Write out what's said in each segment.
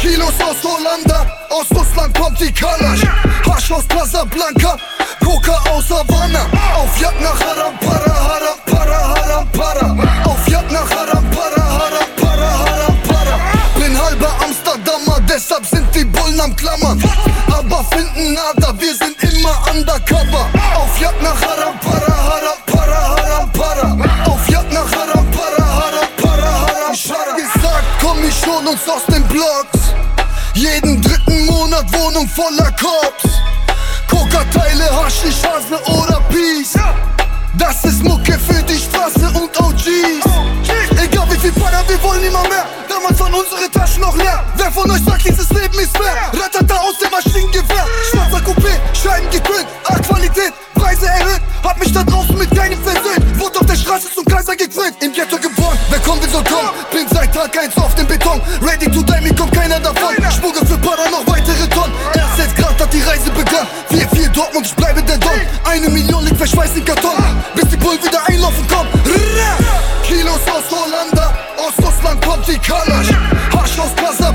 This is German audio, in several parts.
Kilos aus Hollanda, aus Russland kommt die Kalasch. Hasch aus Casablanca, Coca aus Havanna. Auf Jagd nach Haram, Para, Haram, Bullen am Klammern. Aber finden nada, wir sind immer undercover. Auf Jagd nach Haram, Para, Haram, Para, Haram, Para. Auf Jagd nach Haram, Para, Haram, Para, Haram, Para. Gesagt, komm ich schon uns aus den Blocks. Jeden dritten Monat Wohnung voller Cops. Coca-Teile, Haschisch, Hasne oder Peace. Das ist Mucke für die Straße und OGs. Rattata aus dem Maschinengewehr. Schwarzer Coupé, Scheiben gekühlt. A-Qualität, Preise erhöht. Hab mich da draußen mit keinem versöhnt. Wurde auf der Straße zum Kaiser gekrönt. Im Ghetto geboren, wer kommt, will so kommen. Bin seit Tag 1 auf dem Beton. Ready to die, mir kommt keiner davon. Spuge für Para noch weitere Tonnen. Erst jetzt grad hat die Reise begonnen. 4-4 Dortmund, ich bleibe der Don. Eine Million liegt verschweißt in Karton. Bis die Bullen wieder einlaufen kommen. Kilos aus Hollanda, aus Russland kommt die Kalasch. Hasch aus Casablanca,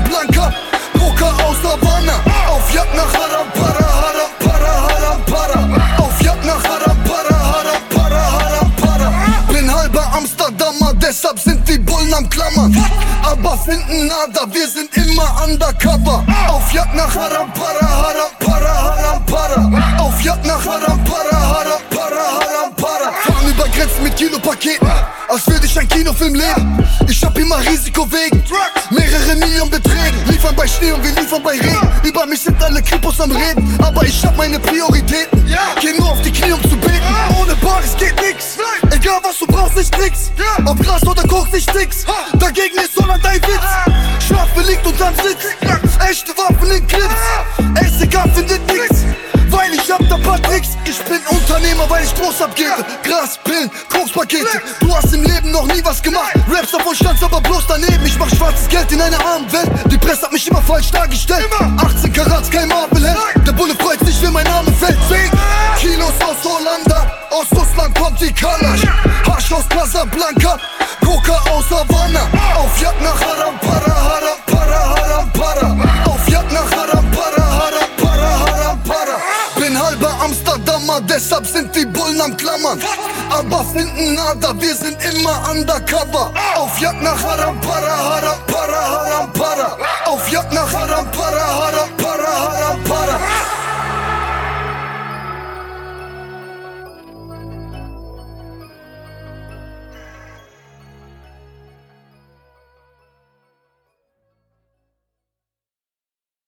deshalb sind die Bullen am Klammern. Aber finden nada, wir sind immer undercover. Auf Jagd nach Haram, Para, Haram, Para, Haram, Para. Auf Jagd nach Haram, Para, Haram, Para, Haram, Para. Fahren über Grenzen mit Kilopaketen, als würde ich ein Kinofilm leben. Immer Risiko wegen mehrere Millionen Beträgen. Liefern bei Schnee und wir liefern bei Regen. Über mich sind alle Kripos am Reden, aber ich hab meine Prioritäten. Geh nur auf die Knie, um zu beten. Ohne Bares geht nix. Egal was du brauchst, nicht nix. Ob Gras oder Koks, nicht nix. Dagegen ist Holland ein Witz. Strafe liegt unterm Sitz. Echte Waffen in Clips. SEK findet nix. Weil ich bin Unternehmer, weil ich groß abgebe. Gras, Pillen, Kokspakete. Du hast im Leben noch nie was gemacht. Raps davon standst aber bloß daneben. Ich mach schwarzes Geld in einer armen Welt. Die Presse hat mich immer falsch dargestellt. 18 Karats, kein Marvel Der Bulle freut sich, wenn mein Name fällt. Sing. Kilos aus Hollanda, aus Russland kommt die Kalasch. Hasch aus Casablanca, Coca aus Havanna. Auf Jagd nach Haram, Para, Haram, Para, Haram, Para. Auf deshalb sind die Bullen am Klammern. Aber finden nada, wir sind immer undercover. Auf Jagd nach Haram, Para, Haram, Para.